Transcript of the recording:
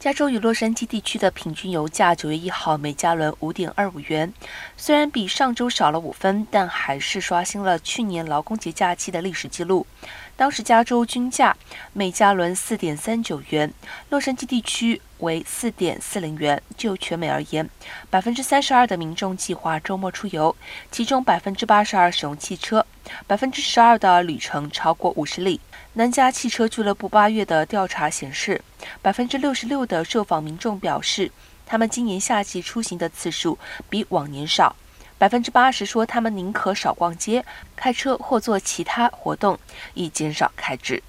加州与洛杉矶地区的平均油价九月一号每加仑五点二五元，虽然比上周少了五分，但还是刷新了去年劳工节假期的历史记录。当时加州均价每加仑四点三九元，洛杉矶地区为四点四零元。就全美而言，百分之三十二的民众计划周末出游，其中百分之八十二使用汽车，百分之十二的旅程超过五十里。南加汽车俱乐部八月的调查显示，百分之六十六的受访民众表示，他们今年夏季出行的次数比往年少。百分之八十说，他们宁可少逛街、开车或做其他活动，以减少开支。